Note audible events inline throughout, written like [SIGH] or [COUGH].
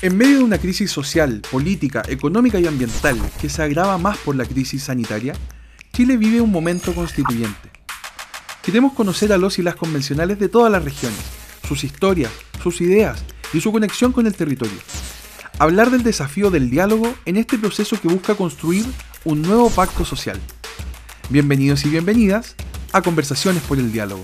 En medio de una crisis social, política, económica y ambiental que se agrava más por la crisis sanitaria, Chile vive un momento constituyente. Queremos conocer a los y las convencionales de todas las regiones, sus historias, sus ideas y su conexión con el territorio. Hablar del desafío del diálogo en este proceso que busca construir un nuevo pacto social. Bienvenidos y bienvenidas a Conversaciones por el Diálogo.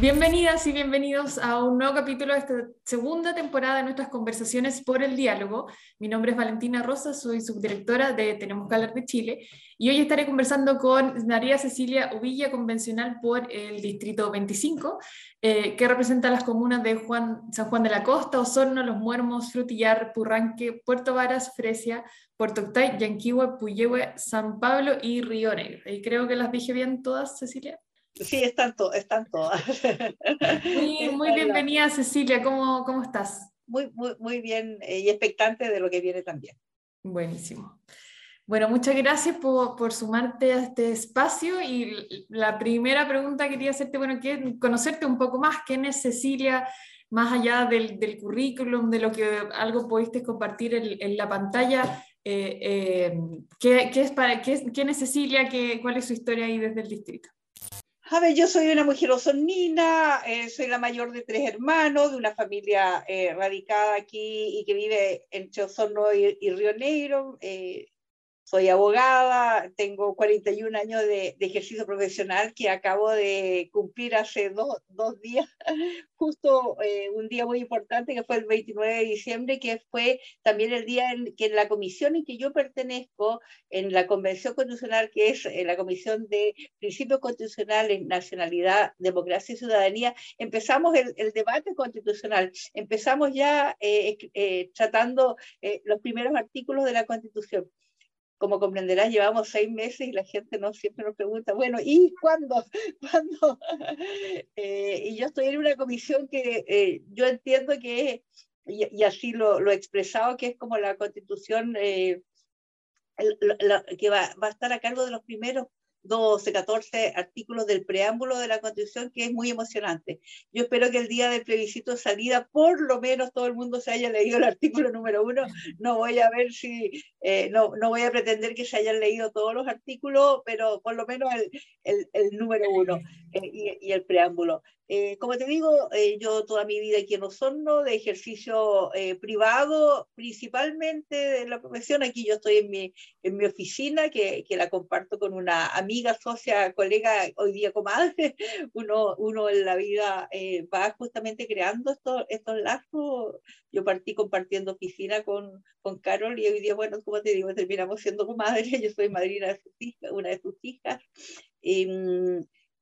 Bienvenidas y bienvenidos a un nuevo capítulo de esta segunda temporada de nuestras conversaciones por el diálogo. Mi nombre es Valentina Rosa, soy subdirectora de Tenemos que hablar de Chile y hoy estaré conversando con María Cecilia Uvilla, convencional por el Distrito 25, eh, que representa las comunas de Juan, San Juan de la Costa, Osorno, Los Muermos, Frutillar, Purranque, Puerto Varas, Fresia, Puerto Octay, Yanquihue, Puyehue, San Pablo y Río Negro. Y creo que las dije bien todas, Cecilia. Sí, están, están todas. Muy, [LAUGHS] muy bienvenida, Cecilia. ¿Cómo, cómo estás? Muy, muy, muy bien eh, y expectante de lo que viene también. Buenísimo. Bueno, muchas gracias por, por, sumarte a este espacio y la primera pregunta que quería hacerte, bueno, que conocerte un poco más, ¿quién es Cecilia? Más allá del, del currículum, de lo que algo pudiste compartir en, en la pantalla, eh, eh, ¿qué, ¿qué, es para, qué, ¿quién es Cecilia? ¿Qué, ¿Cuál es su historia ahí desde el distrito? A ver, yo soy una mujer osornina, eh, soy la mayor de tres hermanos, de una familia eh, radicada aquí y que vive entre Osorno y, y Río Negro. Eh, soy abogada, tengo 41 años de, de, ejercicio profesional que acabo de cumplir hace dos, dos días, [LAUGHS] justo eh, un día muy importante que fue el 29 de diciembre, que fue también el día en que en la comisión en que yo pertenezco, en la Convención Constitucional, que es eh, la Comisión de Principios Constitucionales, Nacionalidad, Democracia y Ciudadanía, empezamos el, debate constitucional, empezamos ya eh, tratando los primeros artículos de la Constitución como comprenderás, llevamos seis meses y la gente no siempre nos pregunta, bueno, ¿y cuándo? [LAUGHS] ¿Cuándo? [LAUGHS] Eh, y yo estoy en una comisión que eh, yo entiendo que, y, y así lo, lo, he expresado, que es como la constitución eh, que va, a estar a cargo de los primeros 12, 14 artículos del preámbulo de la Constitución, que es muy emocionante. Yo espero que el día del plebiscito de salida, por lo menos todo el mundo se haya leído el artículo número uno. No voy a ver si, eh, no, no voy a pretender que se hayan leído todos los artículos, pero por lo menos el, el, el número uno eh, y, y, el preámbulo. Eh, como te digo, eh, yo toda mi vida aquí en Osorno, de ejercicio eh, privado, principalmente de la profesión. Aquí yo estoy en mi, en mi oficina, que, que la comparto con una amiga, socia, colega, hoy día comadre. [LAUGHS] Uno, uno en la vida eh, va justamente creando estos, estos lazos. Yo partí compartiendo oficina con, con Carol y hoy día, bueno, como te digo, terminamos siendo comadres. [LAUGHS] Yo soy madrina de sus hijas, una de sus hijas.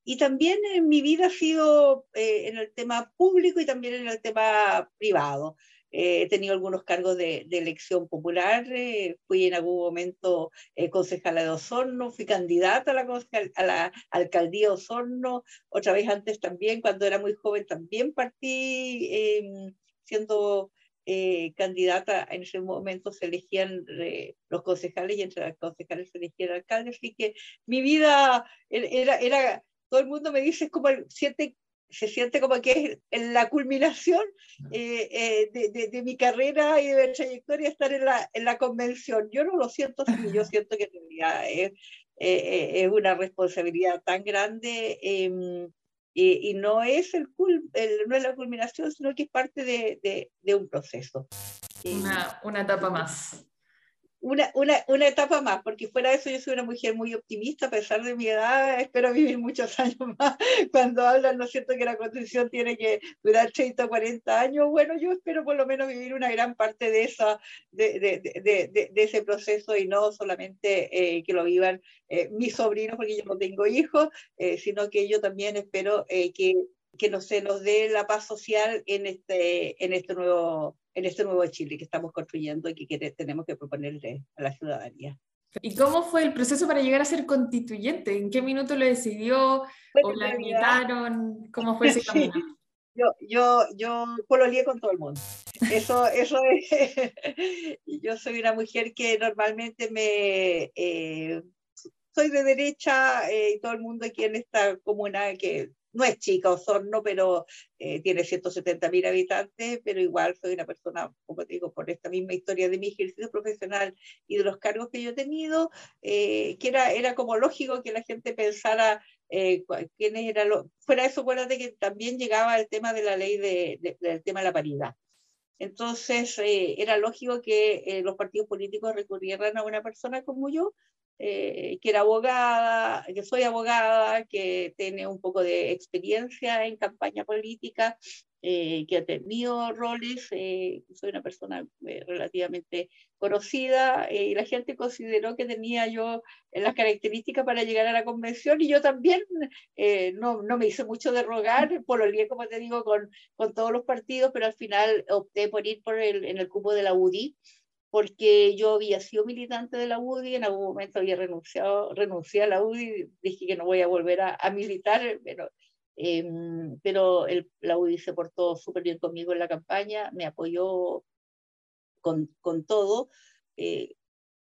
Eh, y también en mi vida ha sido eh, en el tema público y también en el tema privado. Eh, he tenido algunos cargos de, de elección popular, eh, fui en algún momento eh, concejala de Osorno, fui candidata a la, a la alcaldía de Osorno, otra vez antes también, cuando era muy joven, también partí em, siendo eh, candidata, en ese momento se elegían eh, los concejales y entre los concejales se elegían alcaldes, así que mi vida era, era todo el mundo me dice, es como el, siente, se siente como que es en la culminación eh, eh, de, de, de, mi carrera y de mi trayectoria estar en la, en la convención. Yo no lo siento así, yo siento que en realidad es, eh, es una responsabilidad tan grande em, y, y, no, es el, el, no es la culminación, sino que es parte de, de, de un proceso. Una, una etapa más una, una, una, etapa más, porque fuera de eso yo soy una mujer muy optimista, a pesar de mi edad, espero vivir muchos [LAUGHS] años más. Cuando hablan, ¿no es cierto?, que la constitución tiene que durar 30 o 40 años, bueno, yo espero por lo menos vivir una gran parte de, esa, de, de, de, de ese proceso y no solamente eh, que lo vivan eh, mis sobrinos, porque yo no tengo hijos, eh, sino que yo también espero eh, que, que no se nos dé la paz social en este, en este nuevo en este nuevo Chile que estamos construyendo y que tenemos que proponerle a la ciudadanía. ¿Y cómo fue el proceso para llegar a ser constituyente? ¿En qué minuto lo decidió? Bueno, ¿O la invitaron? ¿Cómo fue ese [LAUGHS] camino? Sí. Yo, yo, yo pololeé con todo el mundo. Eso, [LAUGHS] eso es. yo soy una mujer que normalmente me. Eh, soy de derecha eh, y todo el mundo aquí en esta comuna que no es chica Osorno, pero eh, tiene 170 mil habitantes, pero igual soy una persona, como te digo, por esta misma historia de mi ejercicio profesional y de los cargos que yo he tenido, eh, que era, era como lógico que la gente pensara eh, quiénes eran los... Fuera de eso, acuérdate que también llegaba el tema de la ley de, del tema de la paridad. Entonces, era lógico que los partidos políticos recurrieran a una persona como yo, eh, que era abogada, que soy abogada, que tiene un poco de experiencia en campaña política, eh, que ha tenido roles, eh, soy una persona relativamente conocida y la gente consideró que tenía yo las características para llegar a la convención y yo también no, no, me hice mucho de rogar, [LAUGHS] por lo como te digo, con, con todos los partidos, pero al final opté por ir por el, en el cupo de la UDI porque yo había sido militante de la UDI, en algún momento había renunciado, renuncié a la UDI, dije que no voy a volver a, a militar, pero, eh, pero el, la UDI se portó súper bien conmigo en la campaña, me apoyó con, con todo. Eh,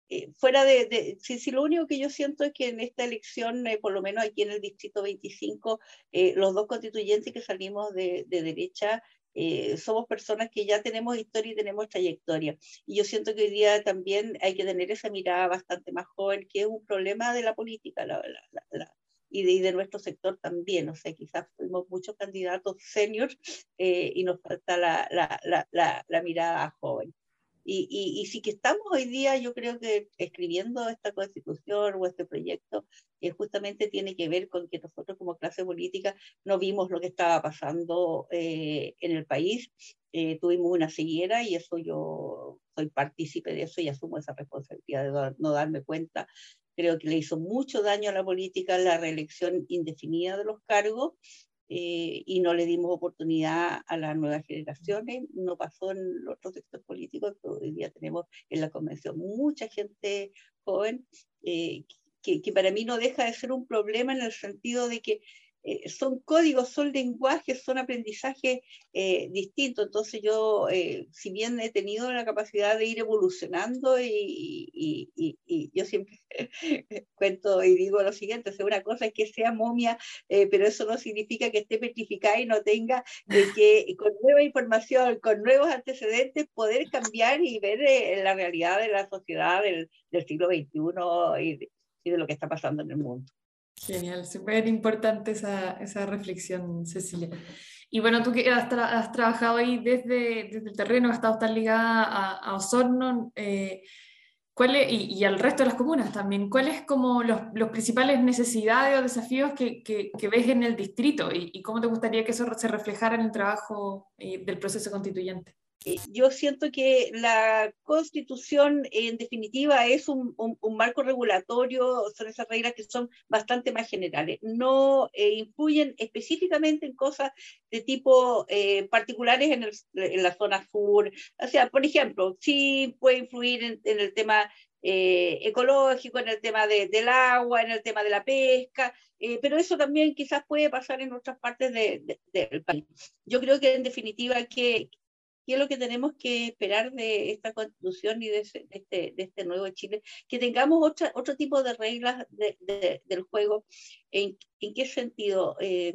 eh, fuera de, de si, si, lo único que yo siento es que en esta elección, eh, por lo menos aquí en el distrito 25, eh, los dos constituyentes que salimos de, de derecha eh, somos personas que ya tenemos historia y tenemos trayectoria. Y yo siento que hoy día también hay que tener esa mirada bastante más joven, que es un problema de la política la, la, la, y, de, y, de, nuestro sector también. O sea, quizás fuimos muchos candidatos seniors eh, y nos falta la, mirada joven. Y, y, y, sí que estamos hoy día, yo creo que escribiendo esta constitución o este proyecto, que justamente tiene que ver con que nosotros como clase política no vimos lo que estaba pasando eh, en el país, eh, tuvimos una ceguera y eso yo soy partícipe de eso y asumo esa responsabilidad de no darme cuenta. Creo que le hizo mucho daño a la política la reelección indefinida de los cargos eh, y no le dimos oportunidad a las nuevas generaciones. No pasó en los otros sectores políticos, hoy día tenemos en la convención mucha gente joven eh, que, que, para mí no deja de ser un problema en el sentido de que eh, son códigos, son lenguajes, son aprendizajes eh, distintos. Entonces yo, eh, si bien he tenido la capacidad de ir evolucionando y, yo siempre [LAUGHS] cuento y digo lo siguiente, o sea, una cosa es que sea momia, eh, pero eso no significa que esté petrificada y no tenga que con nueva información, con nuevos antecedentes, poder cambiar y ver la realidad de la sociedad del, del siglo XXI y de lo que está pasando en el mundo. Genial, súper importante esa, esa, reflexión, Cecilia. Y bueno, tú que has, tra has trabajado ahí desde, desde, el terreno, has estado tan ligada a, Osorno eh, ¿cuál es, y, al resto de las comunas también, ¿cuáles como los, los principales necesidades o desafíos que, que, ves en el distrito y, y, cómo te gustaría que eso se reflejara en el trabajo eh, del proceso constituyente? Eh, yo siento que la constitución en definitiva es un, un, un, marco regulatorio, son esas reglas que son bastante más generales, no eh, influyen específicamente en cosas de tipo eh, particulares en, el, en, la zona sur, o sea, por ejemplo, sí puede influir en, en el tema eh, ecológico, en el tema de, del agua, en el tema de la pesca, eh, pero eso también quizás puede pasar en otras partes de, de, del país. Yo creo que en definitiva que, qué es lo que tenemos que esperar de esta constitución y de, ese, de, este, de este, nuevo Chile, que tengamos otra, otro tipo de reglas de, del juego. ¿En, en qué sentido? Eh,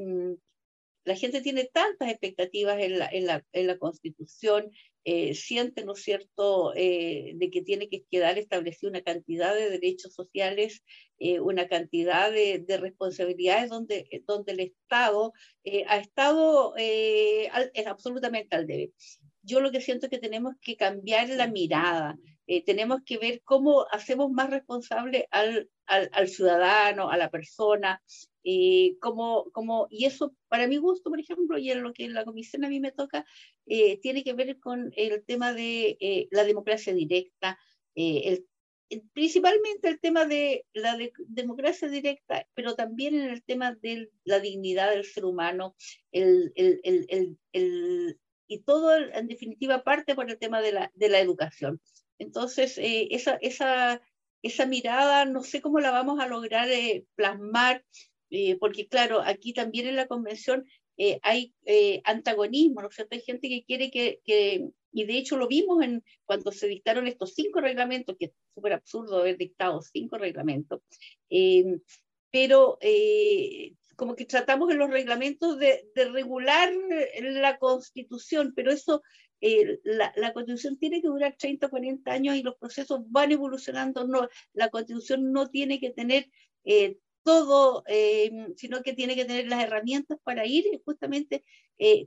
la gente tiene tantas expectativas en la, en la, en la constitución, eh, siente, ¿no es cierto?, eh, de que tiene que quedar establecida una cantidad de derechos sociales, eh, una cantidad de, de, responsabilidades donde, donde el Estado eh, ha estado al, es absolutamente al debe yo lo que siento es que tenemos que cambiar la mirada, eh, tenemos que ver cómo hacemos más responsable al, al, al ciudadano, a la persona, eh, como, como, y eso para mi gusto, por ejemplo, y en lo que en la comisión a mí me toca, eh, tiene que ver con el tema de eh, la democracia directa, eh, el, principalmente el tema de la de democracia directa, pero también en el tema de la dignidad del ser humano, el, el, el y todo en definitiva parte por el tema de la, de la educación. Entonces, eh, esa, esa, esa mirada no sé cómo la vamos a lograr eh, plasmar, eh, porque claro, aquí también en la convención eh, hay eh, antagonismo, ¿no es cierto? Hay gente que quiere que, que, y de hecho lo vimos en, cuando se dictaron estos cinco reglamentos, que es súper absurdo haber dictado cinco reglamentos, pero como que tratamos en los reglamentos de, regular la constitución, pero eso, eh, la, constitución tiene que durar 30 o 40 años y los procesos van evolucionando, no, la constitución no tiene que tener eh, todo, eh, sino que tiene que tener las herramientas para ir justamente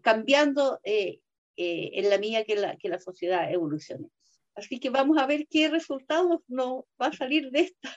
cambiando en la medida que la sociedad evolucione. Así que vamos a ver qué resultados nos va a salir de esta.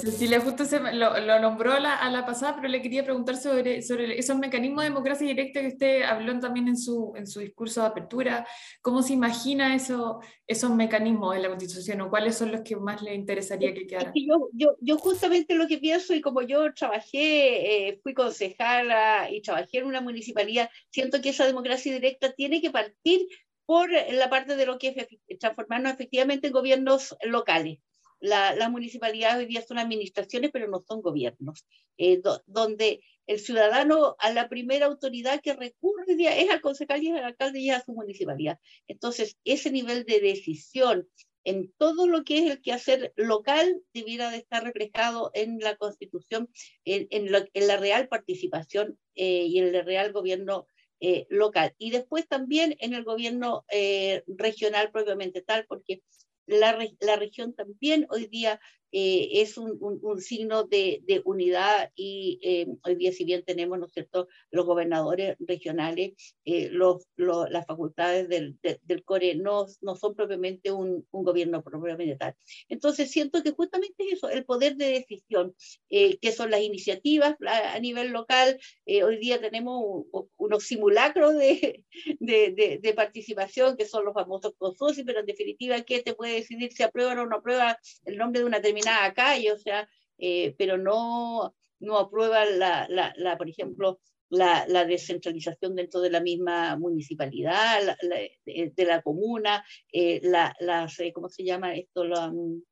Cecilia justo se, lo, lo, nombró a la, a la, pasada, pero le quería preguntar sobre, sobre esos mecanismos de democracia directa que usted habló también en su, en su discurso de apertura. ¿Cómo se imagina eso, esos mecanismos en la Constitución o cuáles son los que más le interesaría que quedaran? yo, yo, yo, justamente lo que pienso, y como yo trabajé, eh, fui concejala y trabajé en una municipalidad, siento que esa democracia directa tiene que partir por la parte de lo que es transformarnos efectivamente en gobiernos locales. las municipalidades hoy día son administraciones, pero no son gobiernos, eh, donde el ciudadano a la primera autoridad que recurre es al concejal y al alcalde y a su municipalidad. Entonces, ese nivel de decisión en todo lo que es el quehacer local debiera de estar reflejado en la Constitución, en, en, la real participación eh, y en el real gobierno eh, local. Y después también en el gobierno eh, regional propiamente tal, porque la, la, región también hoy día eh, es un, un, signo de, de, unidad y eh, hoy día si bien tenemos, ¿no es cierto?, los gobernadores regionales, eh, los, las facultades del, del, CORE no, no son propiamente un, un, gobierno propiamente tal. Entonces siento que justamente eso, el poder de decisión, que son las iniciativas a, nivel local, hoy día tenemos unos simulacros [LAUGHS] de, de, de, participación, que son los famosos consorcios, pero en definitiva, ¿qué te puede decidir si aprueba o no aprueba el nombre de una determinada determinada calle, o sea, eh, pero no, no aprueba, la, la, la por ejemplo, la, la, descentralización dentro de la misma municipalidad, de, de, la comuna, eh, la, las, eh, ¿cómo se llama esto? La, mm,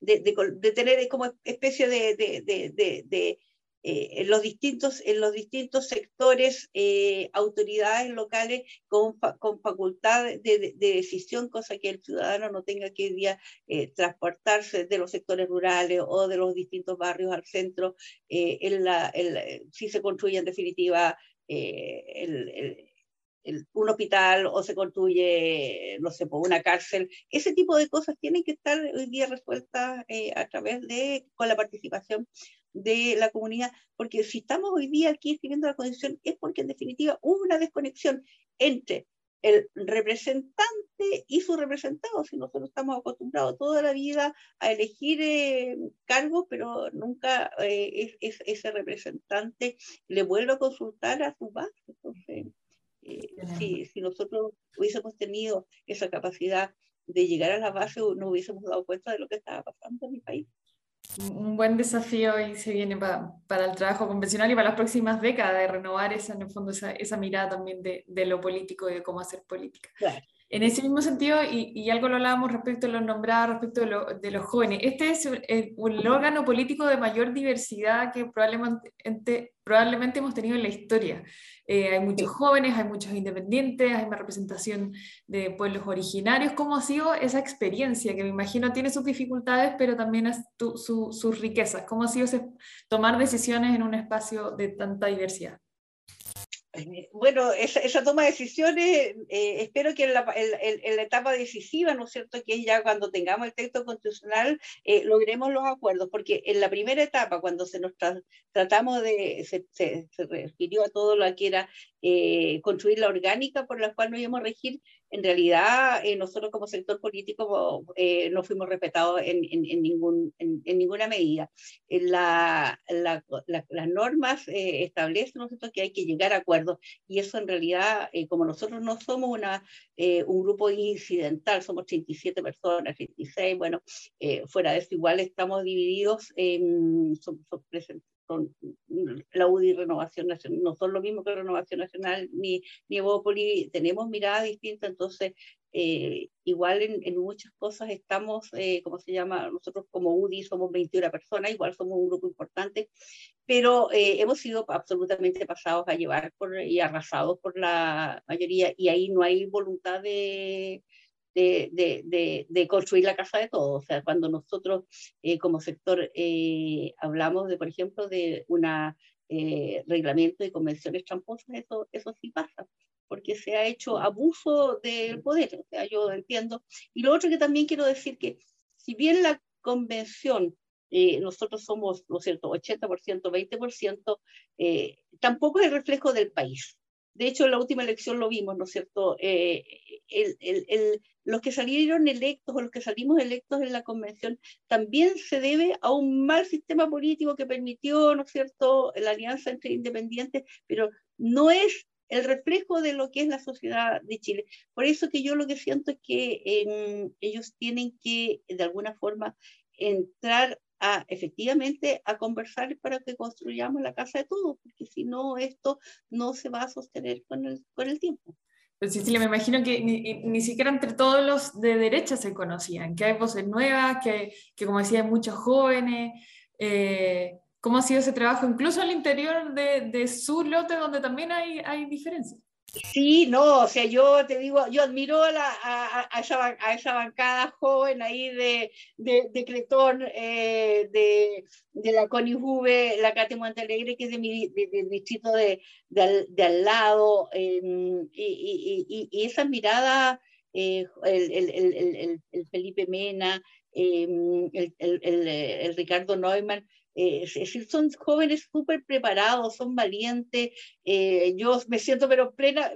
de, de, tener como especie de, de eh, en, los distintos, en los distintos sectores, eh, autoridades locales con, con facultad de, decisión, cosa que el ciudadano no tenga que día, eh, transportarse de los sectores rurales o de los distintos barrios al centro, si se construye en definitiva un hospital o se construye, no sé, una cárcel. Ese tipo de cosas tienen que estar hoy día resueltas a través de, con la participación de la comunidad, porque si estamos hoy día aquí escribiendo la constitución es porque en definitiva hubo una desconexión entre el representante y su representado, si nosotros estamos acostumbrados toda la vida a elegir eh, cargos, pero nunca eh, es, ese representante le vuelve a consultar a su base. Entonces, eh, si, si nosotros hubiésemos tenido esa capacidad de llegar a la base, no hubiésemos dado cuenta de lo que estaba pasando en mi país un buen desafío y se viene para el trabajo convencional y para las próximas décadas de renovar esa, en el fondo esa, esa mirada también de, de, lo político y de cómo hacer política. En ese mismo sentido, y, y, algo lo hablábamos respecto a lo nombrado, respecto de, lo, de, los jóvenes, este es el, un órgano político de mayor diversidad que probablemente, probablemente hemos tenido en la historia. Eh, hay muchos jóvenes, hay muchos independientes, hay más representación de pueblos originarios. ¿Cómo ha sido esa experiencia? Que me imagino tiene sus dificultades, pero también sus riquezas. ¿Cómo ha sido tomar decisiones en un espacio de tanta diversidad? Bueno, esa, toma de decisiones, eh, espero que en la, en, la, etapa decisiva, ¿no es cierto?, que es ya cuando tengamos el texto constitucional, eh, logremos los acuerdos, porque en la primera etapa, cuando se nos tratamos de, se, se, refirió a todo lo que era eh, construir la orgánica por la cual nos íbamos a regir, en realidad nosotros como sector político no fuimos respetados en, en, en ningún, en, ninguna medida. La, la, las normas establecen, ¿no que hay que llegar a acuerdos y eso en realidad, eh, como nosotros no somos una, eh, un grupo incidental, somos 37 personas, 36, bueno, eh, fuera de eso igual estamos divididos, en, son, son, la UDI Renovación Nacional, no son lo mismo que Renovación Nacional ni, ni Evópoli, tenemos miradas distintas, entonces eh, igual en, en, muchas cosas estamos, eh, ¿cómo se llama? Nosotros como UDI somos 21 personas, igual somos un grupo importante, pero eh, hemos sido absolutamente pasados a llevar por, y arrasados por la mayoría y ahí no hay voluntad de, de, construir la casa de todos. O sea, cuando nosotros como sector hablamos de, por ejemplo, de un reglamento de convenciones tramposas, eso, eso sí pasa porque se ha hecho abuso del poder, o sea, yo entiendo. Y lo otro que también quiero decir que si bien la convención, eh, nosotros somos, ¿no es cierto?, 80%, 20%, eh, tampoco es el reflejo del país. De hecho, en la última elección lo vimos, ¿no es cierto? Eh, los que salieron electos o los que salimos electos en la convención también se debe a un mal sistema político que permitió, ¿no es cierto?, la alianza entre independientes, pero no es el reflejo de lo que es la sociedad de Chile. Por eso que yo lo que siento es que em, ellos tienen que, de alguna forma, entrar efectivamente a conversar para que construyamos la casa de todos, porque si no, esto no se va a sostener con el tiempo. Pero Cecilia, me imagino que ni, ni, siquiera entre todos los de derecha se conocían, que hay voces nuevas, que, que como decía, hay muchos jóvenes. Eh, ¿Cómo ha sido ese trabajo, incluso al interior de, de su lote, donde también hay, hay diferencias? Sí, no, o sea, yo te digo, yo admiro a, la, a, esa, a esa, bancada joven ahí de, de, de Cretón, eh, de, de, la Connie Juve, la Cate Montalegre, que es de mi del distrito de, al, lado, eh, y, esa mirada, eh, el, el, el, el, Felipe Mena, el, Ricardo Neumann, eh, es decir, son jóvenes súper preparados, son valientes. Eh, yo me siento, pero plena,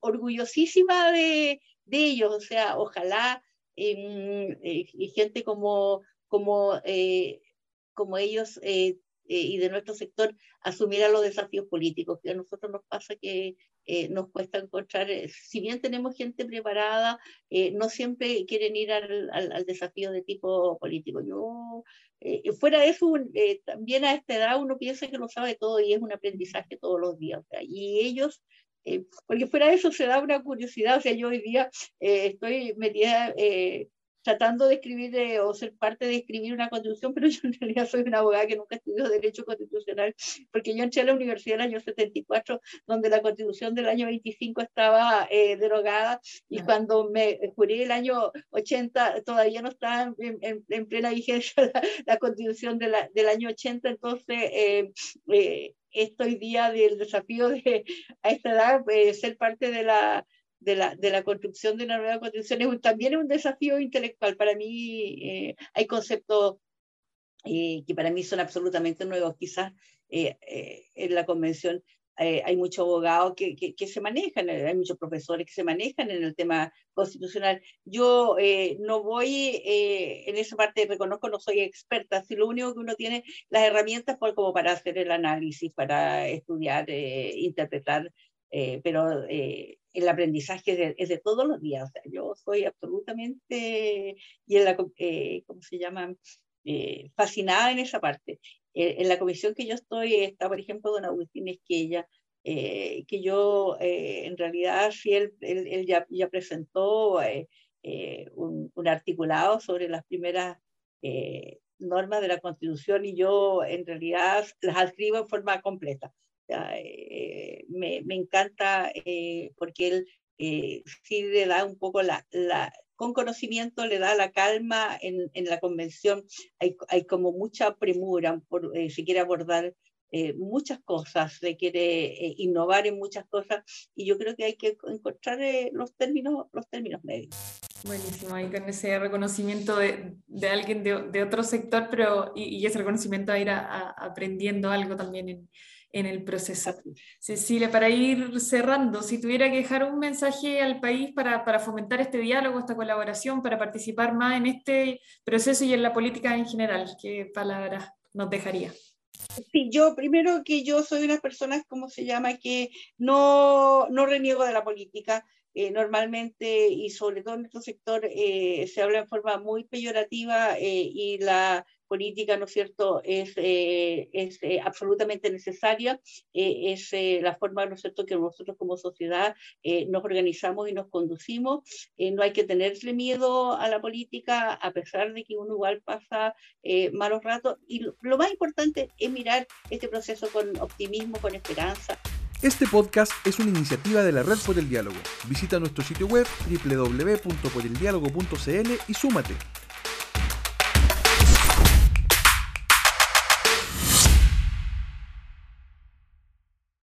orgullosísima de, ellos. O sea, ojalá em, eh, gente como, como, como ellos y de nuestro sector asumiera los desafíos políticos, que a nosotros nos pasa que nos cuesta encontrar, si bien tenemos gente preparada, no siempre quieren ir al, al, al, desafío de tipo político. Yo eh, fuera de eso, eh, también a esta edad uno piensa que lo sabe todo y es un aprendizaje todos los días. y ellos, eh, porque fuera de eso se da una curiosidad, o sea, yo hoy día estoy metida tratando de escribir o ser parte de escribir una constitución, pero [LAUGHS] yo en realidad soy una abogada que nunca estudió Derecho Constitucional, porque yo entré a la universidad en el año 74, donde la constitución del año 25 estaba eh, derogada, y cuando me juré el año 80 todavía no estaba en, en, plena vigencia la, la constitución de la, del año 80, entonces eh, eh, estoy día del desafío de a esta edad ser parte de la de la, de la construcción de una nueva constitución es también es un desafío intelectual. Para mí eh, hay conceptos eh, que para mí son absolutamente nuevos. Quizás eh, en la convención hay muchos abogados que, que, se manejan, hay muchos profesores que se manejan en el tema constitucional. Yo no voy en esa parte, reconozco, no soy experta, si lo único que uno tiene las herramientas por, como para hacer el análisis, para estudiar, interpretar, pero el aprendizaje es de, todos los días. Yo soy absolutamente, y en la, eh, ¿cómo se llama? Eh, fascinada en esa parte. Eh, en la comisión que yo estoy está, por ejemplo, don Agustín Esquella, eh, que yo en realidad sí, él, él, ya, ya, presentó un, un, articulado sobre las primeras normas de la Constitución y yo en realidad las escribo en forma completa. Eh, me, encanta eh, porque él eh, sí le da un poco la, con conocimiento le da la calma en, en la convención. Hay, hay, como mucha premura, por, si quiere abordar muchas cosas, se quiere innovar en muchas cosas y yo creo que hay que encontrar los, términos, los términos medios. Buenísimo, ahí con ese reconocimiento de, de alguien de, de, otro sector, pero y, ese reconocimiento a ir aprendiendo algo también en el proceso. Cecilia, para ir cerrando, si tuviera que dejar un mensaje al país para, para, fomentar este diálogo, esta colaboración, para participar más en este proceso y en la política en general, ¿qué palabras nos dejaría? Sí, yo primero que yo soy una persona, como se llama?, que no, no reniego de la política. Eh, normalmente, y sobre todo en nuestro sector, eh, se habla en forma muy peyorativa eh, y la política, ¿no es cierto?, es, eh, es eh, absolutamente necesaria, eh, es la forma, ¿no es cierto?, que nosotros como sociedad nos organizamos y nos conducimos. no hay que tenerle miedo a la política, a pesar de que uno igual pasa malos ratos. Y lo, lo más importante es mirar este proceso con optimismo, con esperanza, Este podcast es una iniciativa de la Red por el Diálogo. Visita nuestro sitio web www.poreldiálogo.cl y súmate.